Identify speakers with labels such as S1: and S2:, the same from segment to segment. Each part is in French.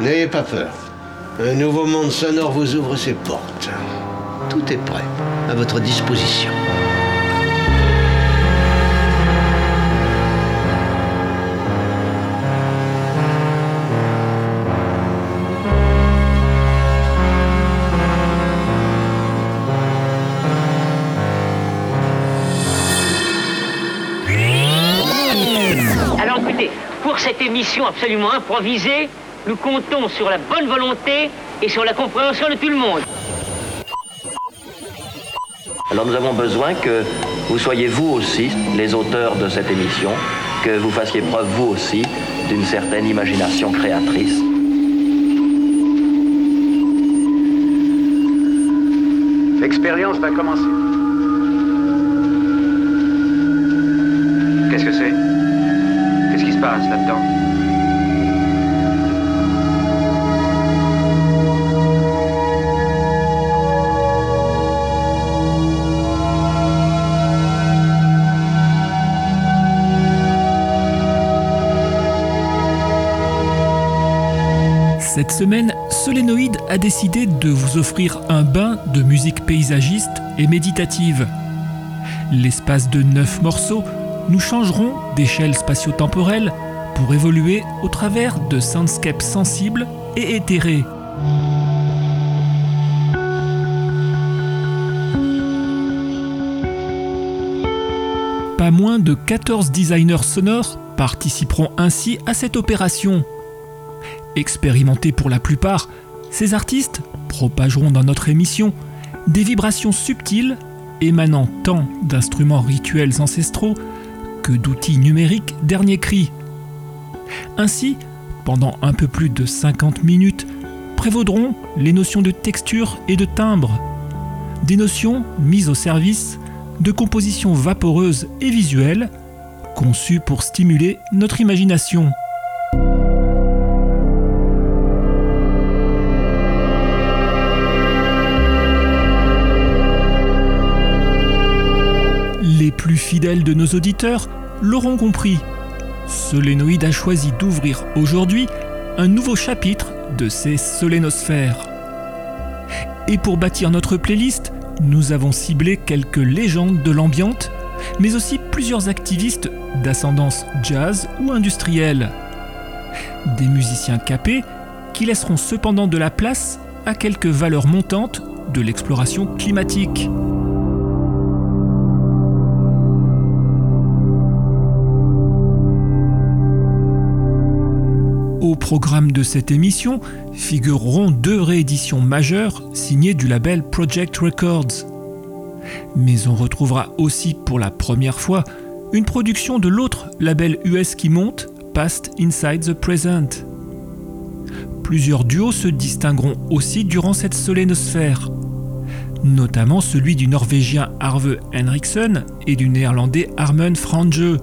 S1: N'ayez pas peur. Un nouveau monde sonore vous ouvre ses portes. Tout est prêt, à votre disposition.
S2: Alors écoutez, pour cette émission absolument improvisée, nous comptons sur la bonne volonté et sur la compréhension de tout le monde.
S3: Alors nous avons besoin que vous soyez vous aussi les auteurs de cette émission, que vous fassiez preuve vous aussi d'une certaine imagination créatrice.
S4: L'expérience va commencer. Qu'est-ce que c'est? Qu'est-ce qui se passe là-dedans?
S5: Semaine, Solénoïde a décidé de vous offrir un bain de musique paysagiste et méditative. L'espace de neuf morceaux, nous changerons d'échelle spatio-temporelle pour évoluer au travers de soundscapes sensibles et éthérés. Pas moins de 14 designers sonores participeront ainsi à cette opération. Expérimentés pour la plupart, ces artistes propageront dans notre émission des vibrations subtiles émanant tant d'instruments rituels ancestraux que d'outils numériques dernier cri. Ainsi, pendant un peu plus de 50 minutes, prévaudront les notions de texture et de timbre, des notions mises au service de compositions vaporeuses et visuelles conçues pour stimuler notre imagination. Plus fidèles de nos auditeurs l'auront compris. Solénoïde a choisi d'ouvrir aujourd'hui un nouveau chapitre de ses solénosphères. Et pour bâtir notre playlist, nous avons ciblé quelques légendes de l'ambiante, mais aussi plusieurs activistes d'ascendance jazz ou industrielle. Des musiciens capés qui laisseront cependant de la place à quelques valeurs montantes de l'exploration climatique. Programme de cette émission figureront deux rééditions majeures signées du label Project Records. Mais on retrouvera aussi pour la première fois une production de l'autre label US qui monte, Past Inside the Present. Plusieurs duos se distingueront aussi durant cette solénosphère, notamment celui du norvégien Arve Henriksen et du néerlandais Armen Frange,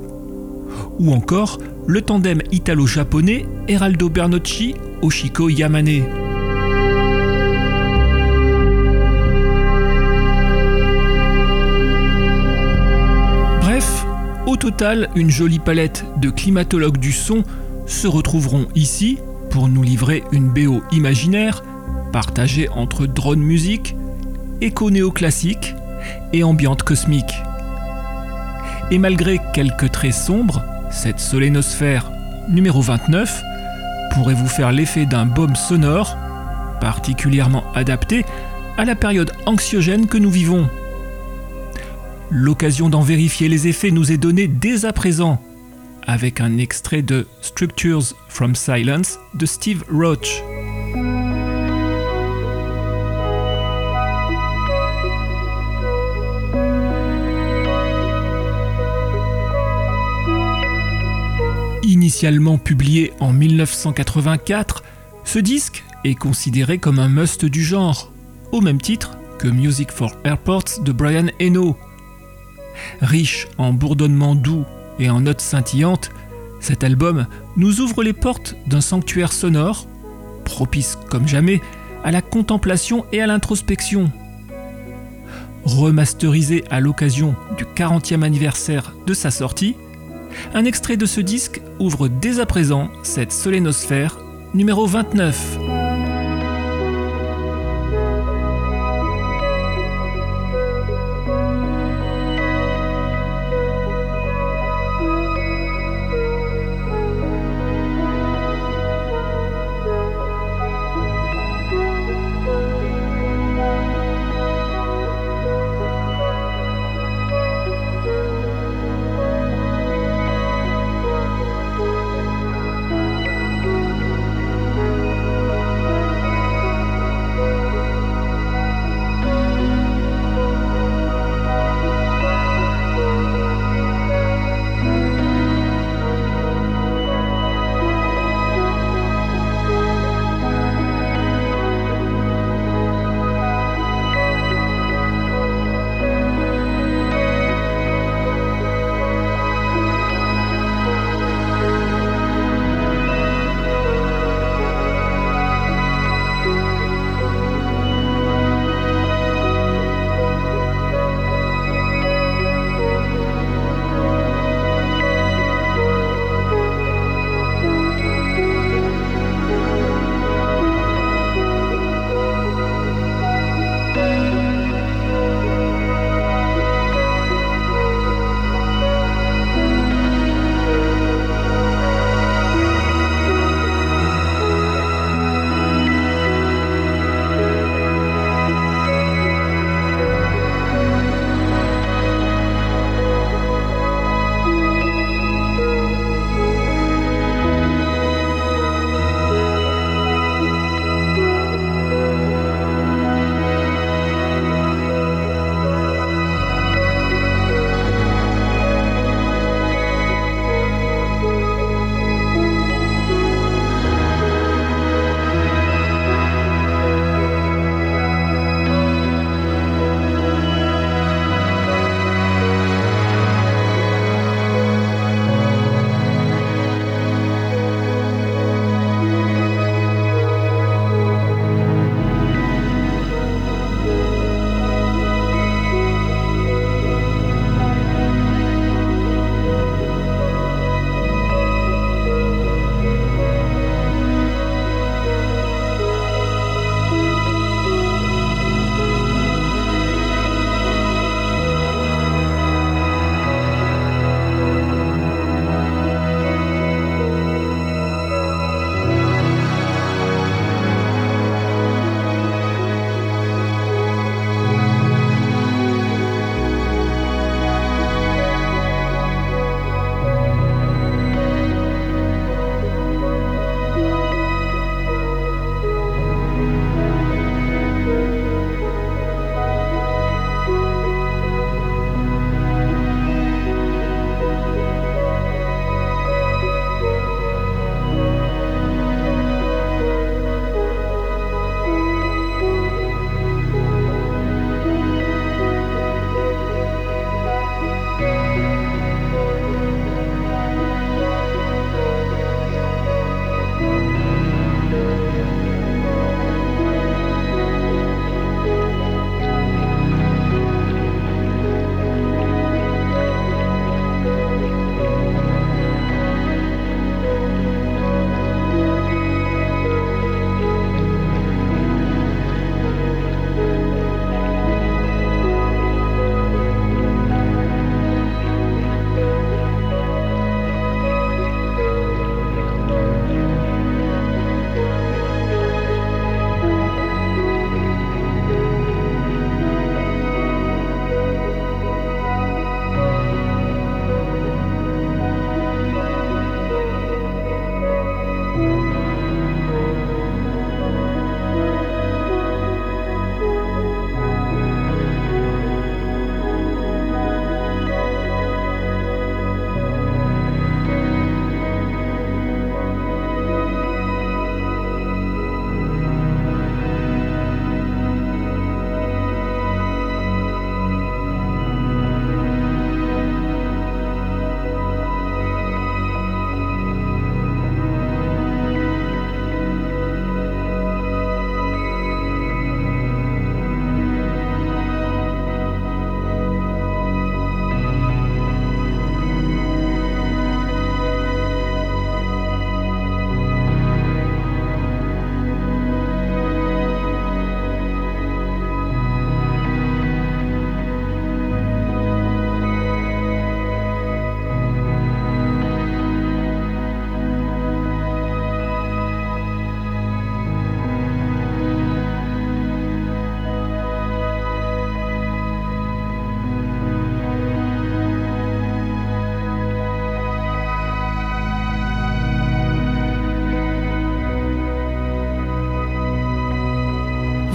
S5: ou encore le tandem italo-japonais Eraldo Bernocchi Oshiko Yamane. Bref, au total, une jolie palette de climatologues du son se retrouveront ici pour nous livrer une BO imaginaire partagée entre drone musique, écho néoclassique et ambiante cosmique. Et malgré quelques traits sombres, cette solénosphère numéro 29 pourrait vous faire l'effet d'un baume sonore particulièrement adapté à la période anxiogène que nous vivons. L'occasion d'en vérifier les effets nous est donnée dès à présent avec un extrait de Structures from Silence de Steve Roach. Initialement publié en 1984, ce disque est considéré comme un must du genre, au même titre que Music for Airports de Brian Eno. Riche en bourdonnements doux et en notes scintillantes, cet album nous ouvre les portes d'un sanctuaire sonore, propice comme jamais à la contemplation et à l'introspection. Remasterisé à l'occasion du 40e anniversaire de sa sortie, un extrait de ce disque ouvre dès à présent cette solénosphère numéro 29.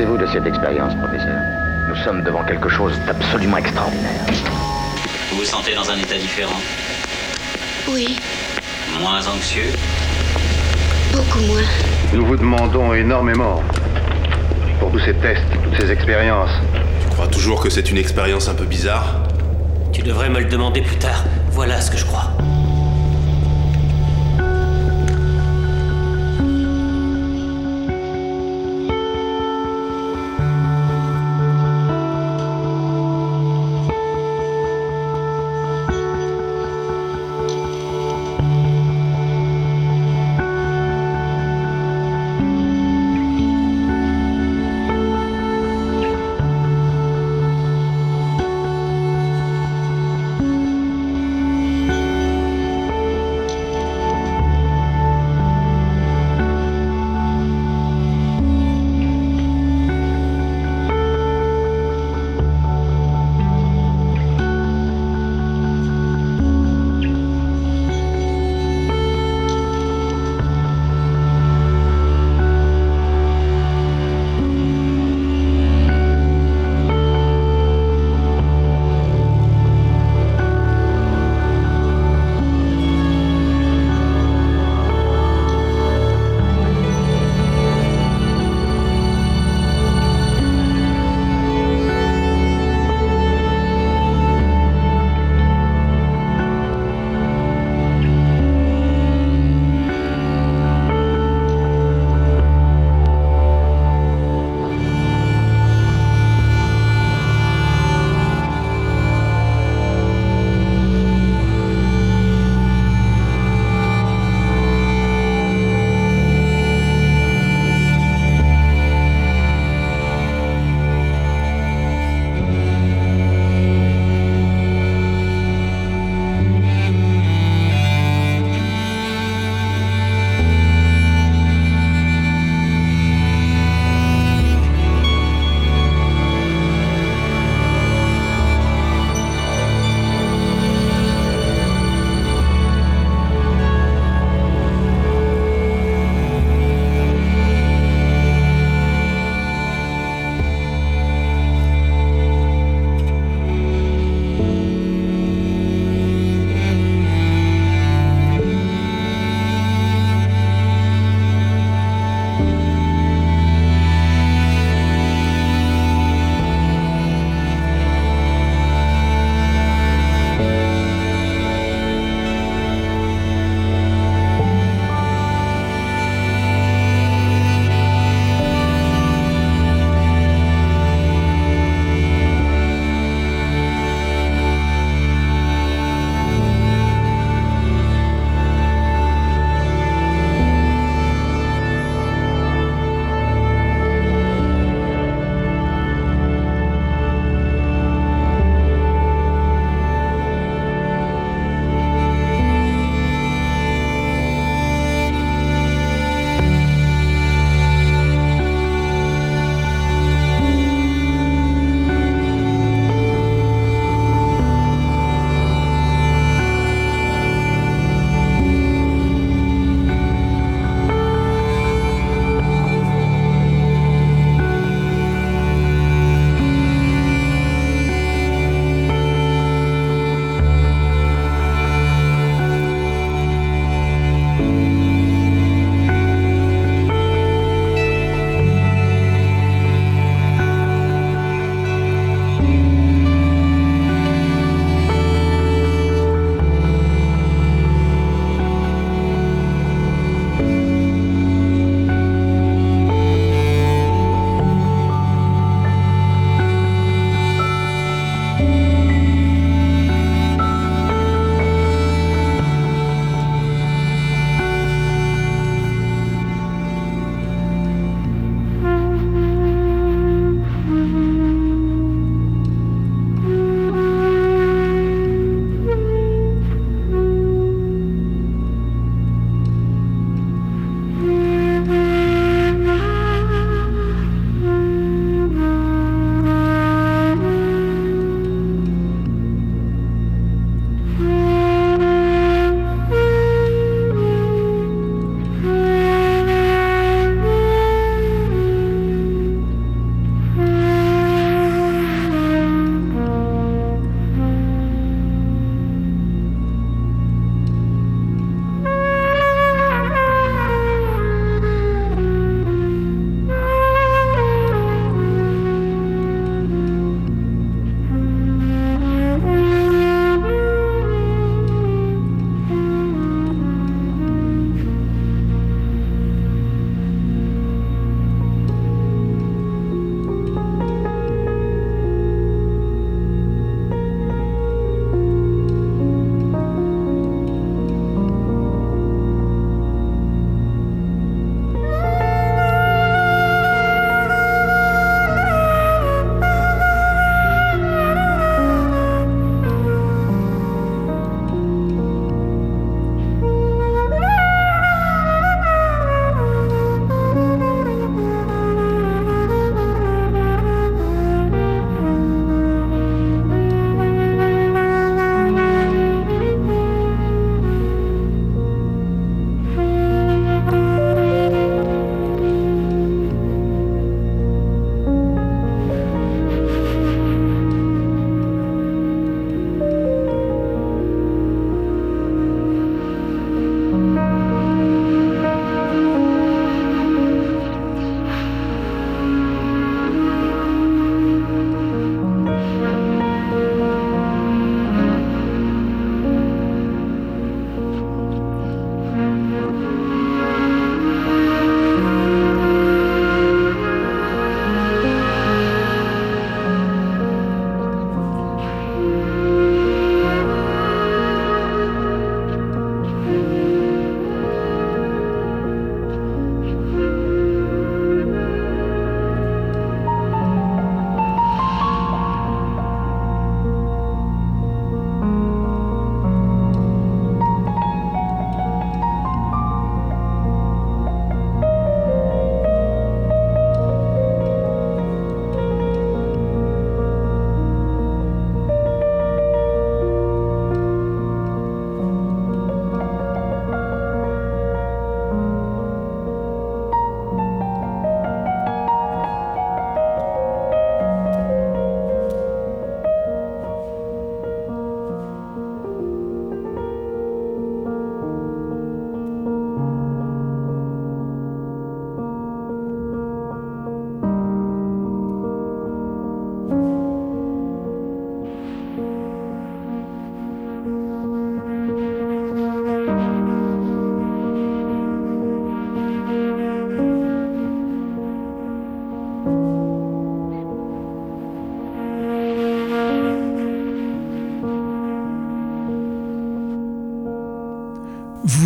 S6: pensez-vous de cette expérience, professeur Nous sommes devant quelque chose d'absolument extraordinaire.
S7: Vous vous sentez dans un état différent
S8: Oui.
S7: Moins anxieux
S8: Beaucoup moins.
S9: Nous vous demandons énormément pour tous ces tests, toutes ces expériences.
S10: Tu crois toujours que c'est une expérience un peu bizarre?
S11: Tu devrais me le demander plus tard. Voilà ce que je crois.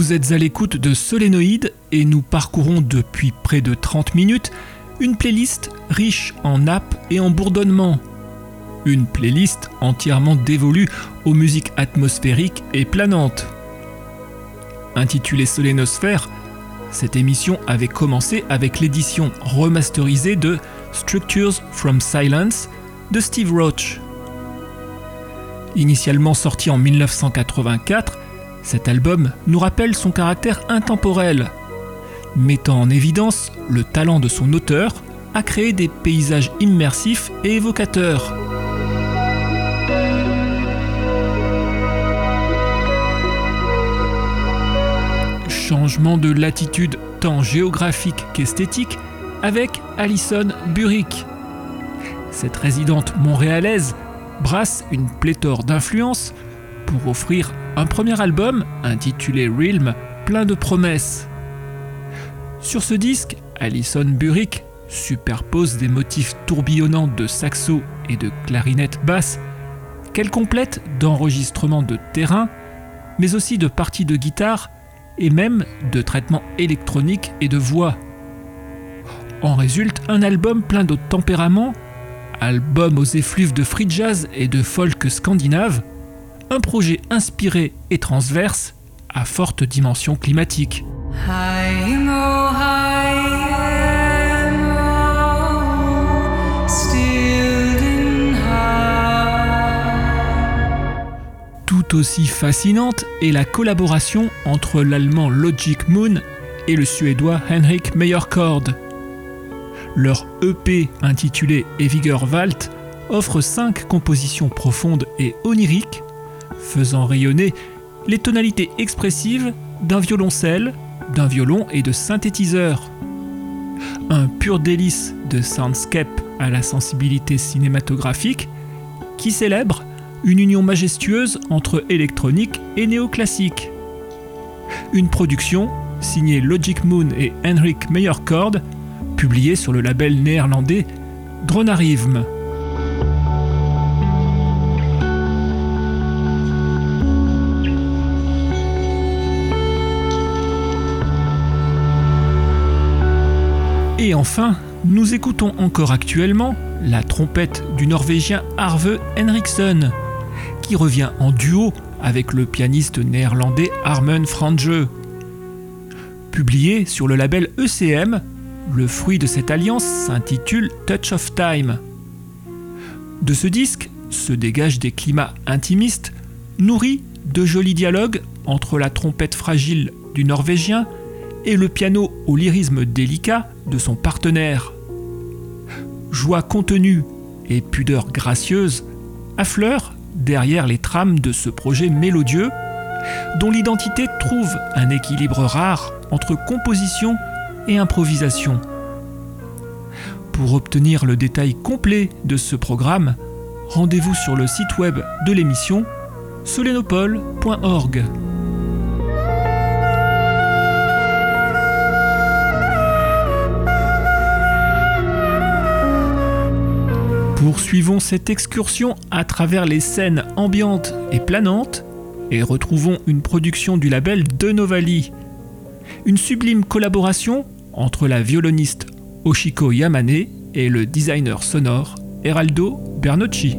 S5: Vous êtes à l'écoute de Solénoïde et nous parcourons depuis près de 30 minutes une playlist riche en nappes et en bourdonnements. Une playlist entièrement dévolue aux musiques atmosphériques et planantes. Intitulée Solénosphère, cette émission avait commencé avec l'édition remasterisée de Structures from Silence de Steve Roach. Initialement sorti en 1984, cet album nous rappelle son caractère intemporel, mettant en évidence le talent de son auteur à créer des paysages immersifs et évocateurs. Changement de latitude tant géographique qu'esthétique avec Alison Burrick. Cette résidente montréalaise brasse une pléthore d'influences pour offrir un premier album intitulé Realm plein de promesses. Sur ce disque, Alison Burrick superpose des motifs tourbillonnants de saxo et de clarinette basse qu'elle complète d'enregistrements de terrain, mais aussi de parties de guitare et même de traitements électroniques et de voix. En résulte un album plein de tempérament, album aux effluves de free jazz et de folk scandinave, un projet inspiré et transverse à forte dimension climatique. Tout aussi fascinante est la collaboration entre l'allemand Logic Moon et le suédois Henrik Meyerkord. Leur EP intitulé Eviger Wald offre cinq compositions profondes et oniriques, faisant rayonner les tonalités expressives d'un violoncelle, d'un violon et de synthétiseurs. Un pur délice de soundscape à la sensibilité cinématographique qui célèbre une union majestueuse entre électronique et néoclassique. Une production signée Logic Moon et Henrik Meyerkord, publiée sur le label néerlandais Dronarivm. Et enfin, nous écoutons encore actuellement la trompette du Norvégien Arve Henriksen, qui revient en duo avec le pianiste néerlandais Armen Frange. Publié sur le label ECM, le fruit de cette alliance s'intitule Touch of Time. De ce disque se dégagent des climats intimistes, nourris de jolis dialogues entre la trompette fragile du Norvégien et le piano au lyrisme délicat de son partenaire. Joie contenue et pudeur gracieuse affleurent derrière les trames de ce projet mélodieux dont l'identité trouve un équilibre rare entre composition et improvisation. Pour obtenir le détail complet de ce programme, rendez-vous sur le site web de l'émission solenopole.org. Poursuivons cette excursion à travers les scènes ambiantes et planantes et retrouvons une production du label De Novali. Une sublime collaboration entre la violoniste Oshiko Yamane et le designer sonore Eraldo Bernocchi.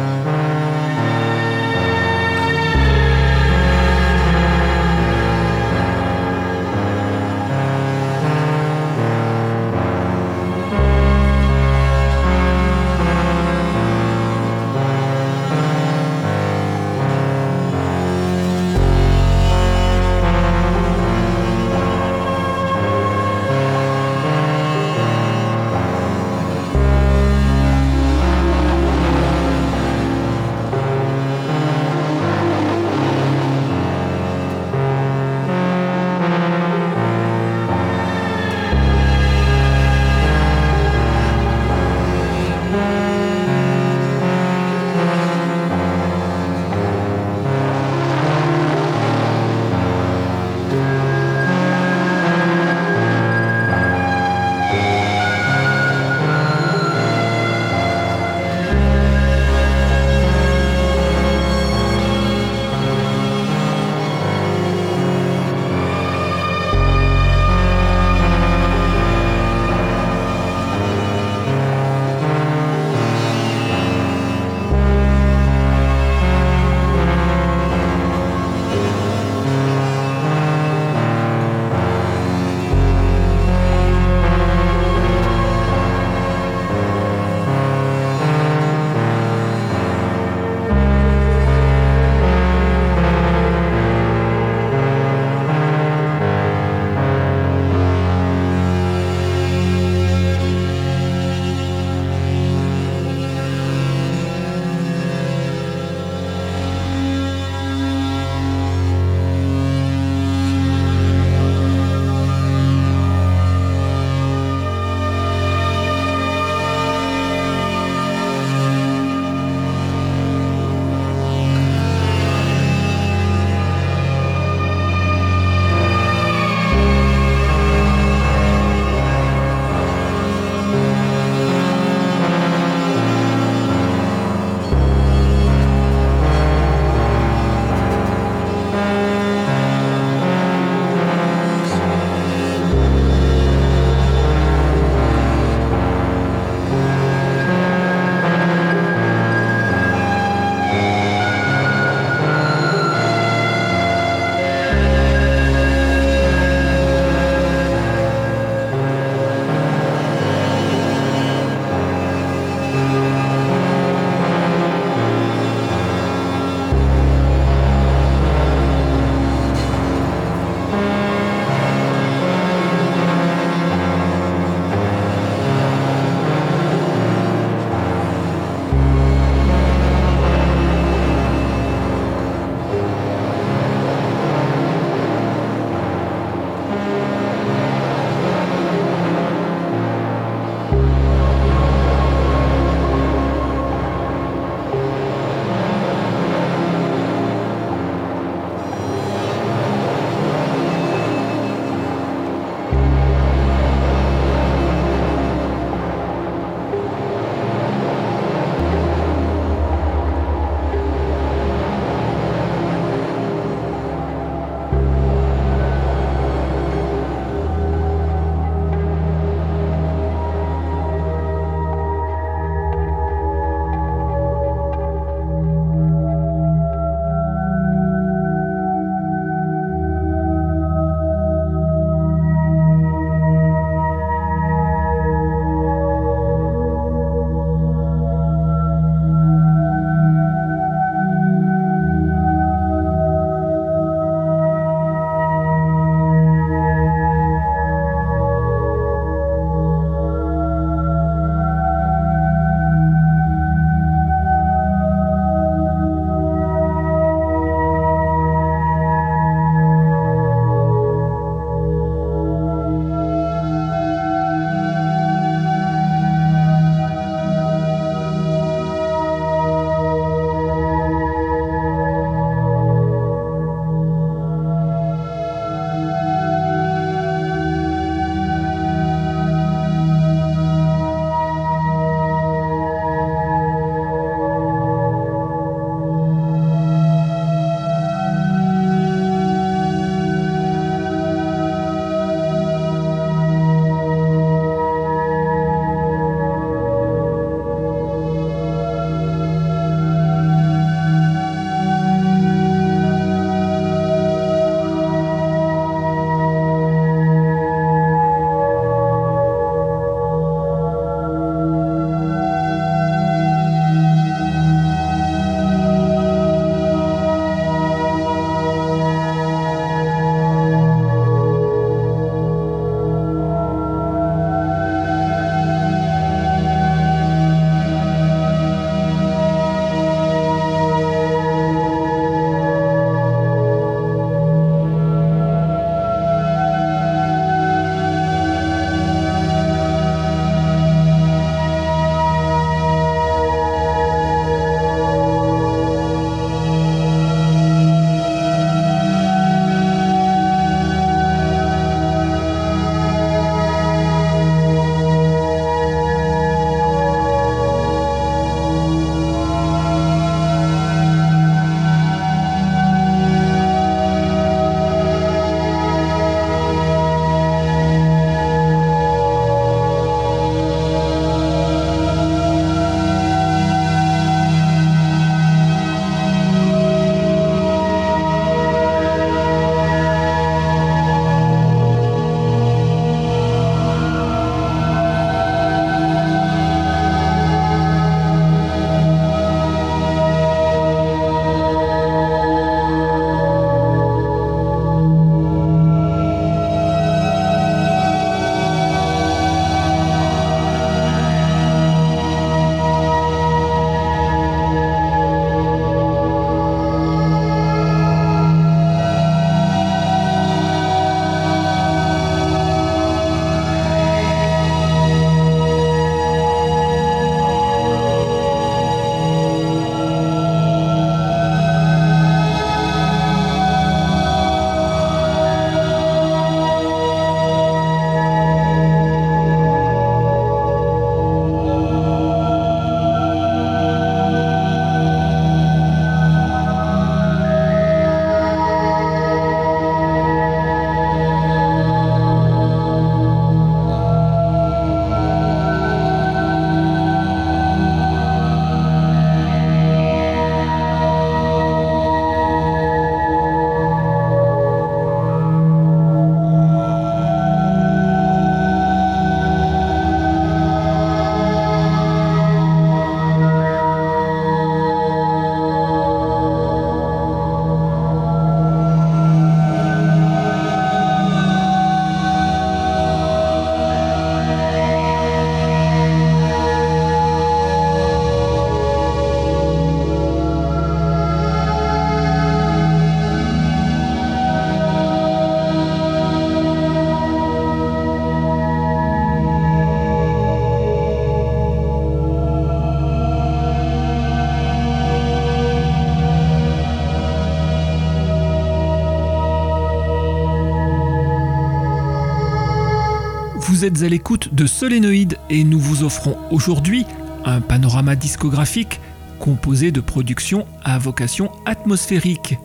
S5: À l'écoute de Solénoïde et nous vous offrons aujourd'hui un panorama discographique composé de productions à vocation atmosphérique.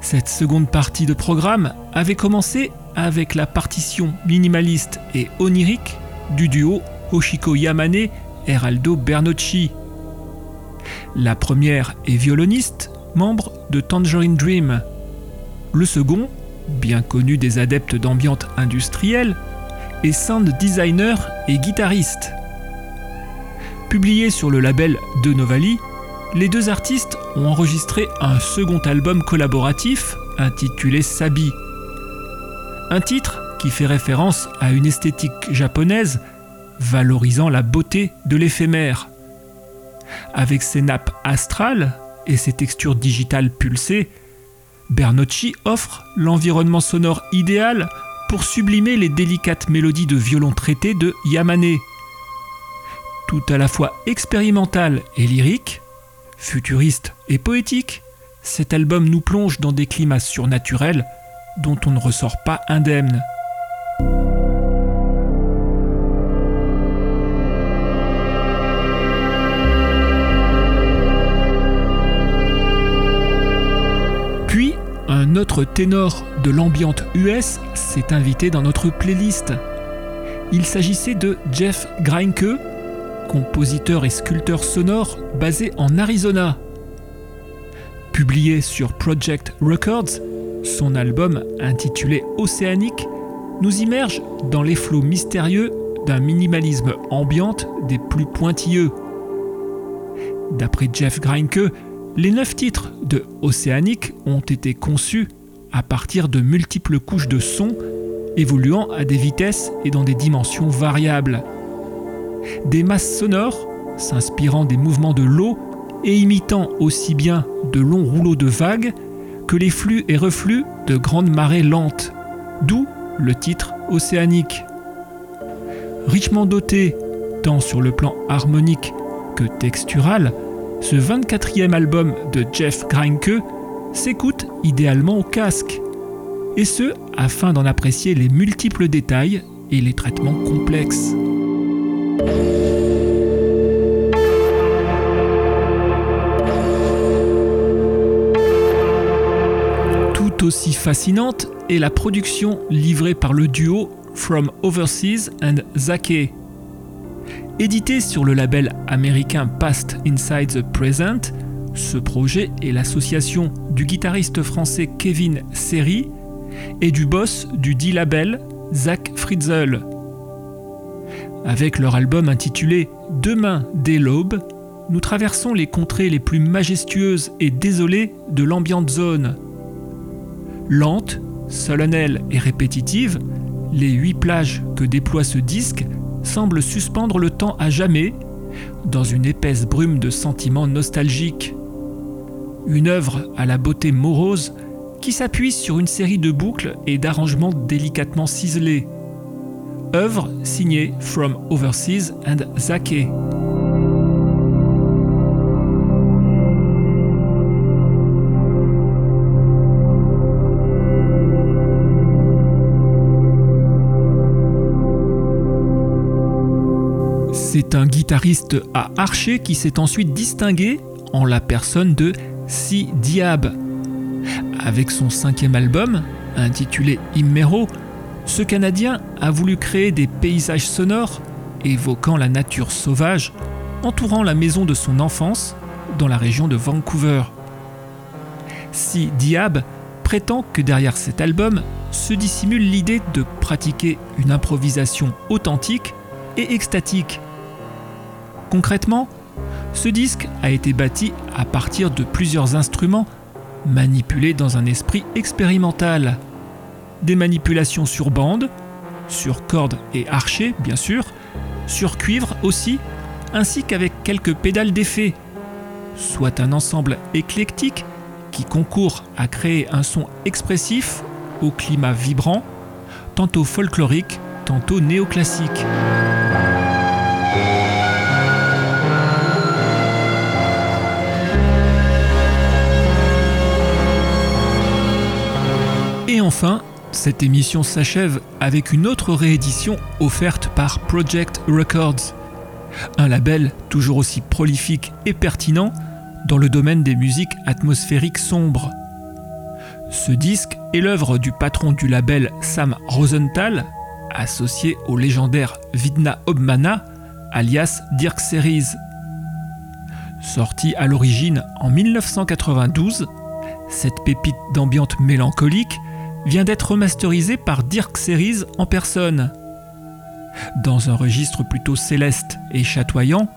S5: Cette seconde partie de programme avait commencé avec la partition minimaliste et onirique du duo Oshiko Yamane Heraldo Bernocchi. La première est violoniste, membre de Tangerine Dream. Le second, bien connu des adeptes d'ambiance industrielle, sound designer et guitariste. Publié sur le label De Novali, les deux artistes ont enregistré un second album collaboratif intitulé Sabi. Un titre qui fait référence à une esthétique japonaise valorisant la beauté de l'éphémère. Avec ses nappes astrales et ses textures digitales pulsées, Bernocchi offre l'environnement sonore idéal pour sublimer les délicates mélodies de violon traité de Yamane. Tout à la fois expérimental et lyrique, futuriste et poétique, cet album nous plonge dans des climats surnaturels dont on ne ressort pas indemne. Ténor de l'ambiante US s'est invité dans notre playlist. Il s'agissait de Jeff Greinke, compositeur et sculpteur sonore basé en Arizona. Publié sur Project Records, son album intitulé Océanique nous immerge dans les flots mystérieux d'un minimalisme ambiante des plus pointilleux. D'après Jeff Greinke, les neuf titres de Océanique ont été conçus à partir de multiples couches de sons évoluant à des vitesses et dans des dimensions variables. Des masses sonores s'inspirant des mouvements de l'eau et imitant aussi bien de longs rouleaux de vagues que les flux et reflux de grandes marées lentes, d'où le titre océanique. Richement doté tant sur le plan harmonique que textural, ce 24e album de Jeff Greinke s'écoute idéalement au casque, et ce afin d'en apprécier les multiples détails et les traitements complexes. Tout aussi fascinante est la production livrée par le duo From Overseas and Zake. Édité sur le label américain Past Inside the Present, ce projet est l'association du guitariste français Kevin Seri et du boss du dit label Zach Fritzel. Avec leur album intitulé Demain dès l'aube, nous traversons les contrées les plus majestueuses et désolées de l'ambiante zone. Lente, solennelle et répétitive, les huit plages que déploie ce disque semblent suspendre le temps à jamais dans une épaisse brume de sentiments nostalgiques. Une œuvre à la beauté morose qui s'appuie sur une série de boucles et d'arrangements délicatement ciselés. Œuvre signée From Overseas and Zake. C'est un guitariste à archer qui s'est ensuite distingué en la personne de Si Diab. Avec son cinquième album, intitulé Immero, ce Canadien a voulu créer des paysages sonores évoquant la nature sauvage entourant la maison de son enfance dans la région de Vancouver. Si Diab prétend que derrière cet album se dissimule l'idée de pratiquer une improvisation authentique et extatique. Concrètement, ce disque a été bâti à partir de plusieurs instruments manipulés dans un esprit expérimental. Des manipulations sur bande, sur cordes et archets bien sûr, sur cuivre aussi, ainsi qu'avec quelques pédales d'effet, soit un ensemble éclectique qui concourt à créer un son expressif au climat vibrant, tantôt folklorique, tantôt néoclassique. Enfin, Cette émission s'achève avec une autre réédition offerte par Project Records, un label toujours aussi prolifique et pertinent dans le domaine des musiques atmosphériques sombres. Ce disque est l'œuvre du patron du label Sam Rosenthal, associé au légendaire Vidna Obmana, alias Dirk Series. Sorti à l'origine en 1992, cette pépite d'ambiance mélancolique vient d'être remasterisée par Dirk Series en personne. Dans un registre plutôt céleste et chatoyant,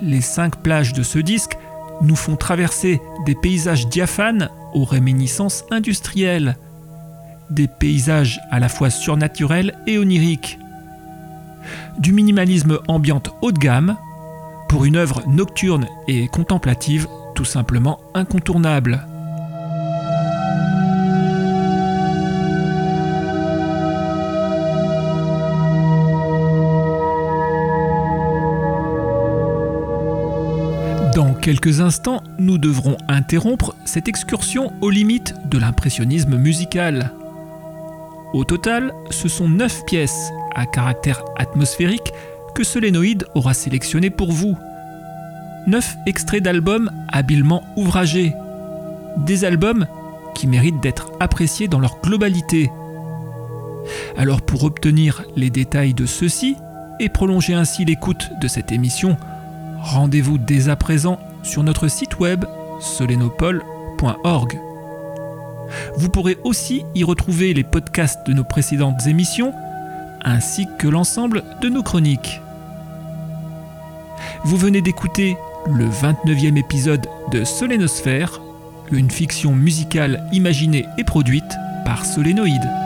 S5: les cinq plages de ce disque nous font traverser des paysages diaphanes aux réminiscences industrielles, des paysages à la fois surnaturels et oniriques, du minimalisme ambiante haut de gamme pour une œuvre nocturne et contemplative tout simplement incontournable. Quelques instants, nous devrons interrompre cette excursion aux limites de l'impressionnisme musical. Au total, ce sont 9 pièces à caractère atmosphérique que Solénoïde aura sélectionnées pour vous. 9 extraits d'albums habilement ouvragés. Des albums qui méritent d'être appréciés dans leur globalité. Alors pour obtenir les détails de ceux-ci et prolonger ainsi l'écoute de cette émission, rendez-vous dès à présent sur notre site web solenopole.org. Vous pourrez aussi y retrouver les podcasts de nos précédentes émissions ainsi que l'ensemble de nos chroniques. Vous venez d'écouter le 29e épisode de Solénosphère, une fiction musicale imaginée et produite par Solénoïde.